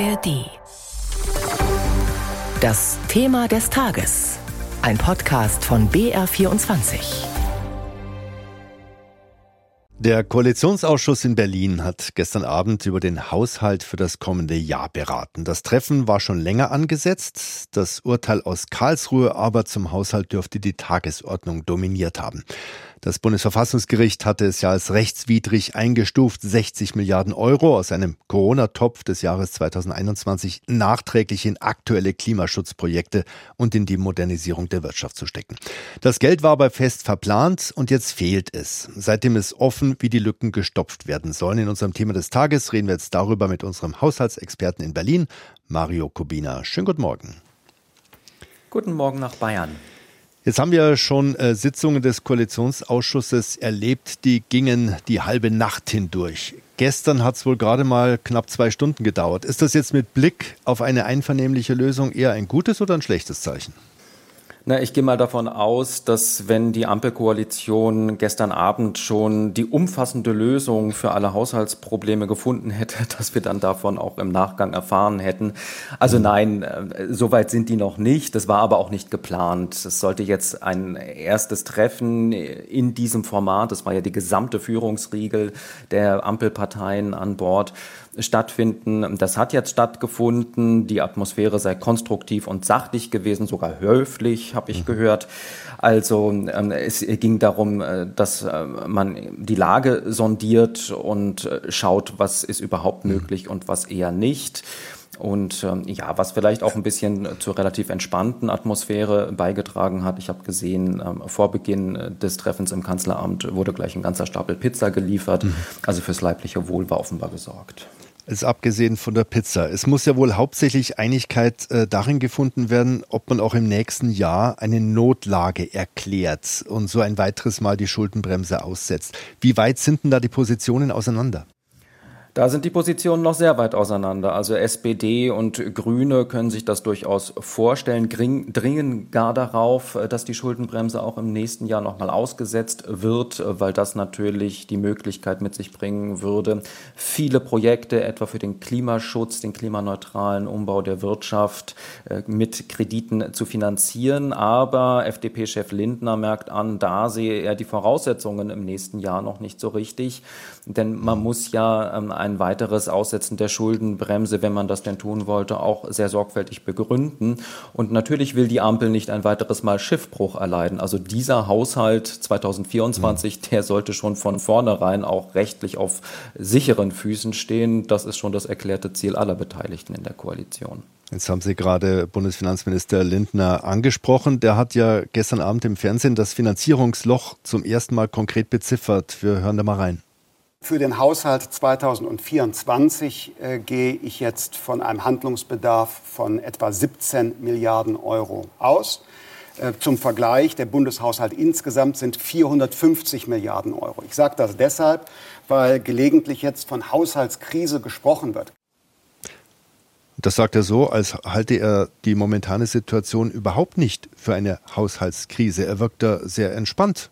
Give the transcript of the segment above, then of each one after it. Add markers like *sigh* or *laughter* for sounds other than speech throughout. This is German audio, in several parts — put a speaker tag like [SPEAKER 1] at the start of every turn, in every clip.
[SPEAKER 1] ARD. Das Thema des Tages. Ein Podcast von BR24.
[SPEAKER 2] Der Koalitionsausschuss in Berlin hat gestern Abend über den Haushalt für das kommende Jahr beraten. Das Treffen war schon länger angesetzt. Das Urteil aus Karlsruhe aber zum Haushalt dürfte die Tagesordnung dominiert haben. Das Bundesverfassungsgericht hatte es ja als rechtswidrig eingestuft, 60 Milliarden Euro aus einem Corona-Topf des Jahres 2021 nachträglich in aktuelle Klimaschutzprojekte und in die Modernisierung der Wirtschaft zu stecken. Das Geld war aber fest verplant und jetzt fehlt es. Seitdem ist offen, wie die Lücken gestopft werden sollen. In unserem Thema des Tages reden wir jetzt darüber mit unserem Haushaltsexperten in Berlin, Mario Kubina. Schönen guten Morgen.
[SPEAKER 3] Guten Morgen nach Bayern.
[SPEAKER 2] Jetzt haben wir schon äh, Sitzungen des Koalitionsausschusses erlebt, die gingen die halbe Nacht hindurch. Gestern hat es wohl gerade mal knapp zwei Stunden gedauert. Ist das jetzt mit Blick auf eine einvernehmliche Lösung eher ein gutes oder ein schlechtes Zeichen?
[SPEAKER 3] Na, ich gehe mal davon aus, dass wenn die Ampelkoalition gestern Abend schon die umfassende Lösung für alle Haushaltsprobleme gefunden hätte, *laughs* dass wir dann davon auch im Nachgang erfahren hätten. Also nein, äh, soweit sind die noch nicht. Das war aber auch nicht geplant. Es sollte jetzt ein erstes Treffen in diesem Format, das war ja die gesamte Führungsriegel der Ampelparteien an Bord, stattfinden. Das hat jetzt stattgefunden. Die Atmosphäre sei konstruktiv und sachlich gewesen, sogar höflich, habe ich mhm. gehört. Also ähm, es ging darum, äh, dass äh, man die Lage sondiert und äh, schaut, was ist überhaupt mhm. möglich und was eher nicht. Und ähm, ja, was vielleicht auch ein bisschen zur relativ entspannten Atmosphäre beigetragen hat. Ich habe gesehen, ähm, vor Beginn des Treffens im Kanzleramt wurde gleich ein ganzer Stapel Pizza geliefert. Mhm. Also fürs leibliche Wohl war offenbar gesorgt.
[SPEAKER 2] Ist abgesehen von der Pizza. Es muss ja wohl hauptsächlich Einigkeit äh, darin gefunden werden, ob man auch im nächsten Jahr eine Notlage erklärt und so ein weiteres Mal die Schuldenbremse aussetzt. Wie weit sind denn da die Positionen auseinander?
[SPEAKER 3] Da sind die Positionen noch sehr weit auseinander. Also SPD und Grüne können sich das durchaus vorstellen, dringen gar darauf, äh, dass die Schuldenbremse auch im nächsten Jahr nochmal ausgesetzt wird, äh, weil das natürlich die Möglichkeit mit sich bringen würde, viele Projekte, etwa für den Klimaschutz, den klimaneutralen Umbau der Wirtschaft, äh, mit Krediten zu finanzieren. Aber FDP-Chef Lindner merkt an, da sehe er die Voraussetzungen im nächsten Jahr noch nicht so richtig. Denn man muss ja ähm, ein weiteres Aussetzen der Schuldenbremse, wenn man das denn tun wollte, auch sehr sorgfältig begründen. Und natürlich will die Ampel nicht ein weiteres Mal Schiffbruch erleiden. Also dieser Haushalt 2024, mhm. der sollte schon von vornherein auch rechtlich auf sicheren Füßen stehen. Das ist schon das erklärte Ziel aller Beteiligten in der Koalition.
[SPEAKER 2] Jetzt haben Sie gerade Bundesfinanzminister Lindner angesprochen. Der hat ja gestern Abend im Fernsehen das Finanzierungsloch zum ersten Mal konkret beziffert. Wir hören da mal rein.
[SPEAKER 4] Für den Haushalt 2024 äh, gehe ich jetzt von einem Handlungsbedarf von etwa 17 Milliarden Euro aus. Äh, zum Vergleich, der Bundeshaushalt insgesamt sind 450 Milliarden Euro. Ich sage das deshalb, weil gelegentlich jetzt von Haushaltskrise gesprochen wird.
[SPEAKER 2] Das sagt er so, als halte er die momentane Situation überhaupt nicht für eine Haushaltskrise. Er wirkt da sehr entspannt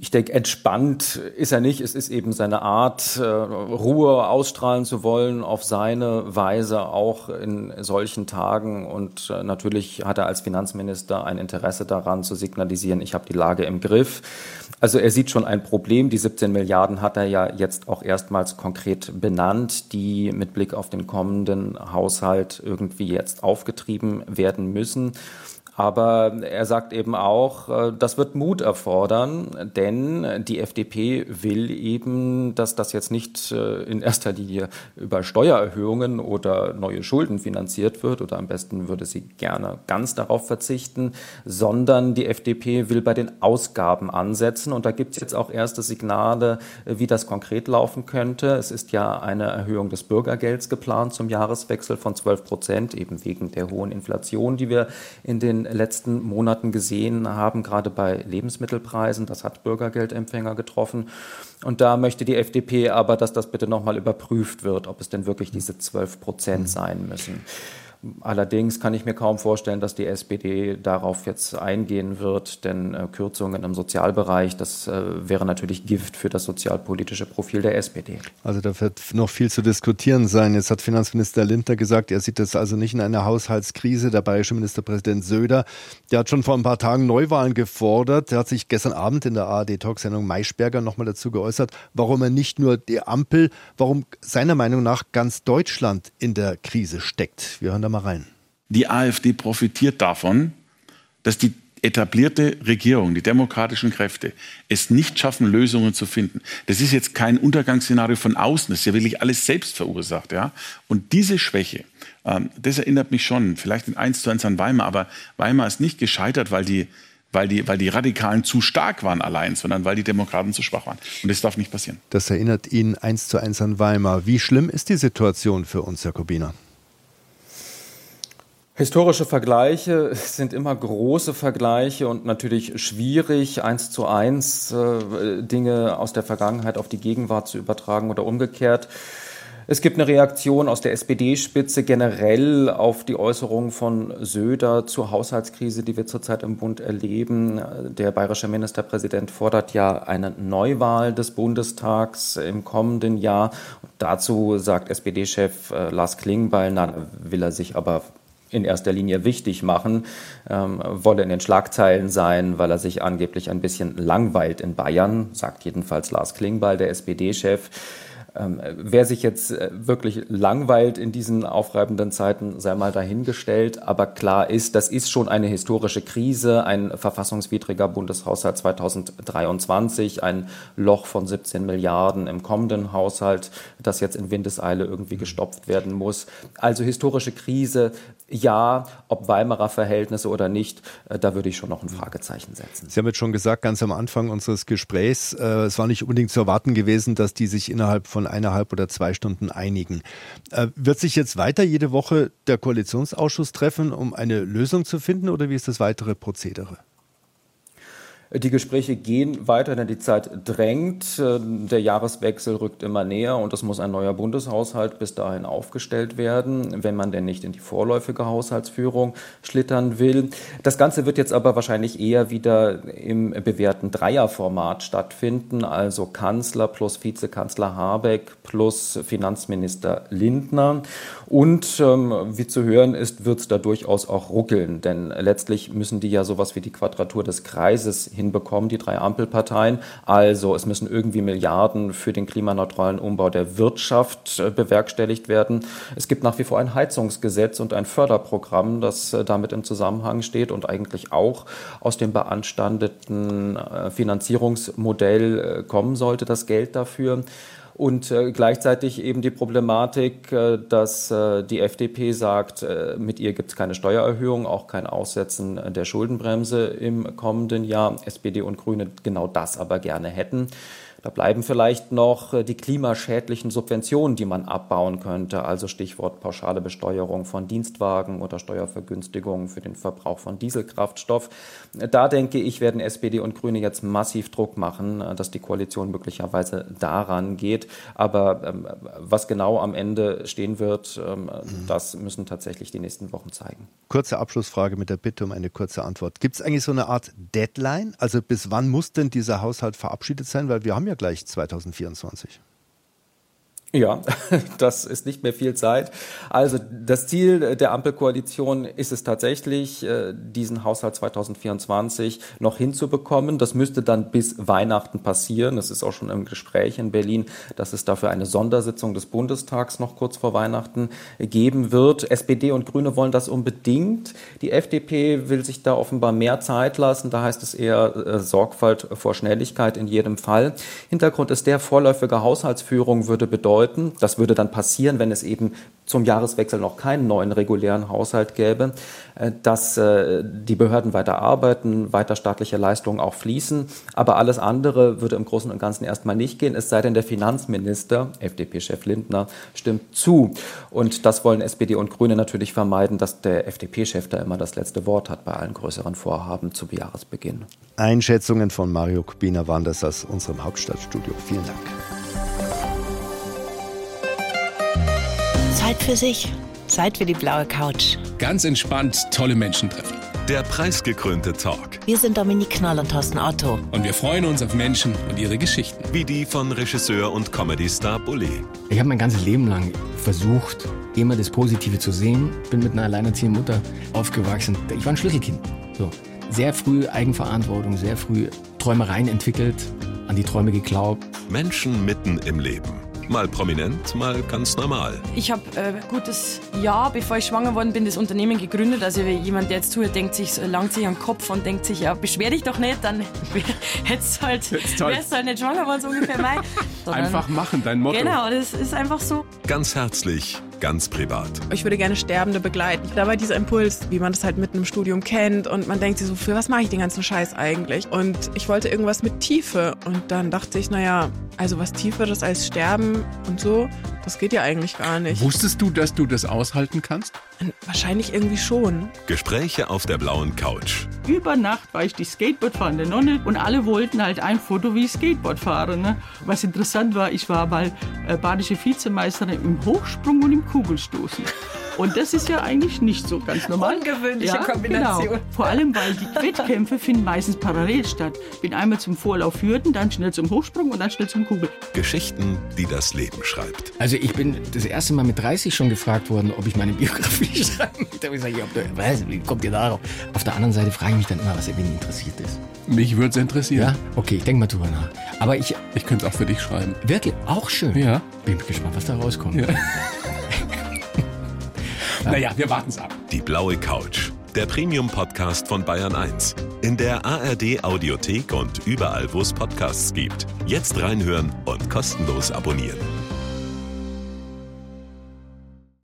[SPEAKER 3] ich denke, entspannt ist er nicht. Es ist eben seine Art, äh, Ruhe ausstrahlen zu wollen, auf seine Weise auch in solchen Tagen. Und äh, natürlich hat er als Finanzminister ein Interesse daran zu signalisieren, ich habe die Lage im Griff. Also er sieht schon ein Problem. Die 17 Milliarden hat er ja jetzt auch erstmals konkret benannt, die mit Blick auf den kommenden Haushalt irgendwie jetzt aufgetrieben werden müssen. Aber er sagt eben auch, äh, das wird Mut erfordern, denn die FDP will eben, dass das jetzt nicht äh, in erster Linie über Steuererhöhungen oder neue Schulden finanziert wird, oder am besten würde sie gerne ganz darauf verzichten, sondern die FDP will bei den Ausgaben ansetzen. Und da gibt es jetzt auch erste Signale, äh, wie das konkret laufen könnte. Es ist ja eine Erhöhung des Bürgergelds geplant zum Jahreswechsel von 12 Prozent, eben wegen der hohen Inflation, die wir in den letzten Monaten gesehen haben, gerade bei Lebensmittelpreisen. Das hat Bürgergeldempfänger getroffen. Und da möchte die FDP aber, dass das bitte nochmal überprüft wird, ob es denn wirklich diese 12 Prozent mhm. sein müssen. Allerdings kann ich mir kaum vorstellen, dass die SPD darauf jetzt eingehen wird, denn äh, Kürzungen im Sozialbereich, das äh, wäre natürlich Gift für das sozialpolitische Profil der SPD.
[SPEAKER 2] Also da wird noch viel zu diskutieren sein. Jetzt hat Finanzminister Lindner gesagt, er sieht das also nicht in einer Haushaltskrise. Der bayerische Ministerpräsident Söder, der hat schon vor ein paar Tagen Neuwahlen gefordert. Der hat sich gestern Abend in der ARD-Talksendung Maischberger nochmal dazu geäußert, warum er nicht nur die Ampel, warum seiner Meinung nach ganz Deutschland in der Krise steckt. Wir hören da mal rein.
[SPEAKER 5] Die AfD profitiert davon, dass die etablierte Regierung, die demokratischen Kräfte, es nicht schaffen, Lösungen zu finden. Das ist jetzt kein Untergangsszenario von außen, das ist ja wirklich alles selbst verursacht. Ja? Und diese Schwäche, ähm, das erinnert mich schon, vielleicht in 1 zu 1 an Weimar, aber Weimar ist nicht gescheitert, weil die, weil die, weil die Radikalen zu stark waren allein, sondern weil die Demokraten zu schwach waren. Und das darf nicht passieren.
[SPEAKER 2] Das erinnert Ihnen 1 zu 1 an Weimar. Wie schlimm ist die Situation für uns, Jakobiner?
[SPEAKER 3] Historische Vergleiche *laughs* sind immer große Vergleiche und natürlich schwierig, eins zu eins äh, Dinge aus der Vergangenheit auf die Gegenwart zu übertragen oder umgekehrt. Es gibt eine Reaktion aus der SPD-Spitze generell auf die Äußerungen von Söder zur Haushaltskrise, die wir zurzeit im Bund erleben. Der bayerische Ministerpräsident fordert ja eine Neuwahl des Bundestags im kommenden Jahr. dazu sagt SPD-Chef äh, Lars Klingbeil, na, will er sich aber in erster Linie wichtig machen, ähm, wolle in den Schlagzeilen sein, weil er sich angeblich ein bisschen langweilt in Bayern, sagt jedenfalls Lars Klingbeil, der SPD-Chef. Ähm, wer sich jetzt äh, wirklich langweilt in diesen aufreibenden Zeiten, sei mal dahingestellt. Aber klar ist, das ist schon eine historische Krise, ein verfassungswidriger Bundeshaushalt 2023, ein Loch von 17 Milliarden im kommenden Haushalt, das jetzt in Windeseile irgendwie gestopft werden muss. Also historische Krise, ja, ob Weimarer Verhältnisse oder nicht, äh, da würde ich schon noch ein Fragezeichen setzen.
[SPEAKER 2] Sie haben jetzt schon gesagt, ganz am Anfang unseres Gesprächs, äh, es war nicht unbedingt zu erwarten gewesen, dass die sich innerhalb von eineinhalb oder zwei Stunden einigen. Äh, wird sich jetzt weiter jede Woche der Koalitionsausschuss treffen, um eine Lösung zu finden oder wie ist das weitere Prozedere?
[SPEAKER 3] Die Gespräche gehen weiter, denn die Zeit drängt. Der Jahreswechsel rückt immer näher und es muss ein neuer Bundeshaushalt bis dahin aufgestellt werden, wenn man denn nicht in die vorläufige Haushaltsführung schlittern will. Das Ganze wird jetzt aber wahrscheinlich eher wieder im bewährten Dreierformat stattfinden, also Kanzler plus Vizekanzler Habeck plus Finanzminister Lindner. Und ähm, wie zu hören ist, wird es da durchaus auch ruckeln, denn letztlich müssen die ja sowas wie die Quadratur des Kreises hin hinbekommen, die drei Ampelparteien. Also es müssen irgendwie Milliarden für den klimaneutralen Umbau der Wirtschaft äh, bewerkstelligt werden. Es gibt nach wie vor ein Heizungsgesetz und ein Förderprogramm, das äh, damit im Zusammenhang steht und eigentlich auch aus dem beanstandeten äh, Finanzierungsmodell kommen sollte, das Geld dafür und äh, gleichzeitig eben die Problematik, äh, dass äh, die FDP sagt, äh, mit ihr gibt es keine Steuererhöhung, auch kein Aussetzen der Schuldenbremse im kommenden Jahr. SPD und Grüne genau das aber gerne hätten. Da bleiben vielleicht noch äh, die klimaschädlichen Subventionen, die man abbauen könnte, also Stichwort pauschale Besteuerung von Dienstwagen oder Steuervergünstigungen für den Verbrauch von Dieselkraftstoff. Da denke ich, werden SPD und Grüne jetzt massiv Druck machen, äh, dass die Koalition möglicherweise daran geht. Aber ähm, was genau am Ende stehen wird, ähm, mhm. das müssen tatsächlich die nächsten Wochen zeigen.
[SPEAKER 2] Kurze Abschlussfrage mit der Bitte um eine kurze Antwort. Gibt es eigentlich so eine Art Deadline? Also bis wann muss denn dieser Haushalt verabschiedet sein? Weil wir haben ja gleich 2024.
[SPEAKER 3] Ja, *laughs* das ist nicht mehr viel Zeit. Also das Ziel der Ampelkoalition ist es tatsächlich, äh, diesen Haushalt 2024 noch hinzubekommen. Das müsste dann bis Weihnachten passieren. Es ist auch schon im Gespräch in Berlin, dass es dafür eine Sondersitzung des Bundestags noch kurz vor Weihnachten geben wird. SPD und Grüne wollen das unbedingt. Die FDP will sich da offenbar mehr Zeit lassen. Da heißt es eher äh, Sorgfalt vor Schnelligkeit in jedem Fall. Hintergrund ist der vorläufige Haushaltsführung würde bedeuten, bedeuten. Das würde dann passieren, wenn es eben zum Jahreswechsel noch keinen neuen regulären Haushalt gäbe, äh, dass äh, die Behörden weiter arbeiten, weiter staatliche Leistungen auch fließen. Aber alles andere würde im Großen und Ganzen erstmal nicht gehen, es sei denn, der Finanzminister, FDP-Chef Lindner, stimmt zu. Und das wollen SPD und Grüne natürlich vermeiden, dass der FDP-Chef da immer das letzte Wort hat bei allen größeren Vorhaben zu Jahresbeginn.
[SPEAKER 2] Einschätzungen von Mario Kubina waren das aus unserem Hauptstadtstudio. Vielen Dank.
[SPEAKER 1] Zeit für sich Zeit für die blaue Couch.
[SPEAKER 6] Ganz entspannt tolle Menschen treffen.
[SPEAKER 7] Der preisgekrönte Talk.
[SPEAKER 1] Wir sind Dominik Knall und Thorsten Otto.
[SPEAKER 6] Und wir freuen uns auf Menschen und ihre Geschichten.
[SPEAKER 7] Wie die von Regisseur und Comedy-Star Bully.
[SPEAKER 8] Ich habe mein ganzes Leben lang versucht, immer das Positive zu sehen. Bin mit einer alleinerziehenden Mutter aufgewachsen. Ich war ein Schlüsselkind. So. Sehr früh Eigenverantwortung, sehr früh Träumereien entwickelt, an die Träume geglaubt.
[SPEAKER 7] Menschen mitten im Leben. Mal prominent, mal ganz normal.
[SPEAKER 9] Ich habe äh, gutes Jahr, bevor ich schwanger worden bin, das Unternehmen gegründet. Also jemand, der jetzt zuhört, denkt sich, langt sich am Kopf und denkt sich, ja, beschwer dich doch nicht, dann *laughs* hättest halt, wärst du halt nicht schwanger worden, so ungefähr mein. *laughs*
[SPEAKER 6] Einfach machen, dein Motto.
[SPEAKER 9] Genau, das ist einfach so.
[SPEAKER 7] Ganz herzlich, ganz privat.
[SPEAKER 10] Ich würde gerne Sterbende begleiten. Da war dieser Impuls, wie man das halt mitten im Studium kennt und man denkt sich so, für was mache ich den ganzen Scheiß eigentlich? Und ich wollte irgendwas mit Tiefe und dann dachte ich, naja, also was Tieferes als Sterben und so, das geht ja eigentlich gar nicht.
[SPEAKER 6] Wusstest du, dass du das aushalten kannst?
[SPEAKER 10] Wahrscheinlich irgendwie schon.
[SPEAKER 7] Gespräche auf der blauen Couch.
[SPEAKER 11] Über Nacht war ich die Skateboardfahrende Nonne und alle wollten halt ein Foto, wie ich Skateboard fahre. Ne? Was interessant war, ich war mal äh, badische Vizemeisterin im Hochsprung und im Kugelstoßen. Und das ist ja eigentlich nicht so ganz normal.
[SPEAKER 9] Ungewöhnliche ja, Kombination.
[SPEAKER 11] Genau. Vor allem, weil die Wettkämpfe finden meistens parallel statt. Bin einmal zum Vorlauf Hürden, dann schnell zum Hochsprung und dann schnell zum Kugel.
[SPEAKER 7] Geschichten, die das Leben schreibt.
[SPEAKER 8] Also ich bin das erste Mal mit 30 schon gefragt worden, ob ich meine Biografie *laughs* schreiben möchte. Da habe ich gesagt, ja, was, wie kommt ihr darauf? Auf der anderen Seite frage ich mich dann immer, was wen interessiert ist.
[SPEAKER 6] Mich würde es interessieren.
[SPEAKER 8] Ja? Okay, ich denke mal drüber nach. Aber ich...
[SPEAKER 6] Ich könnte es auch für dich schreiben.
[SPEAKER 8] Wirklich? Auch schön.
[SPEAKER 6] Ja.
[SPEAKER 8] Bin gespannt, was da rauskommt.
[SPEAKER 6] Ja. *laughs* Naja, wir warten es ab.
[SPEAKER 7] Die blaue Couch. Der Premium-Podcast von Bayern 1. In der ARD-Audiothek und überall, wo es Podcasts gibt. Jetzt reinhören und kostenlos abonnieren.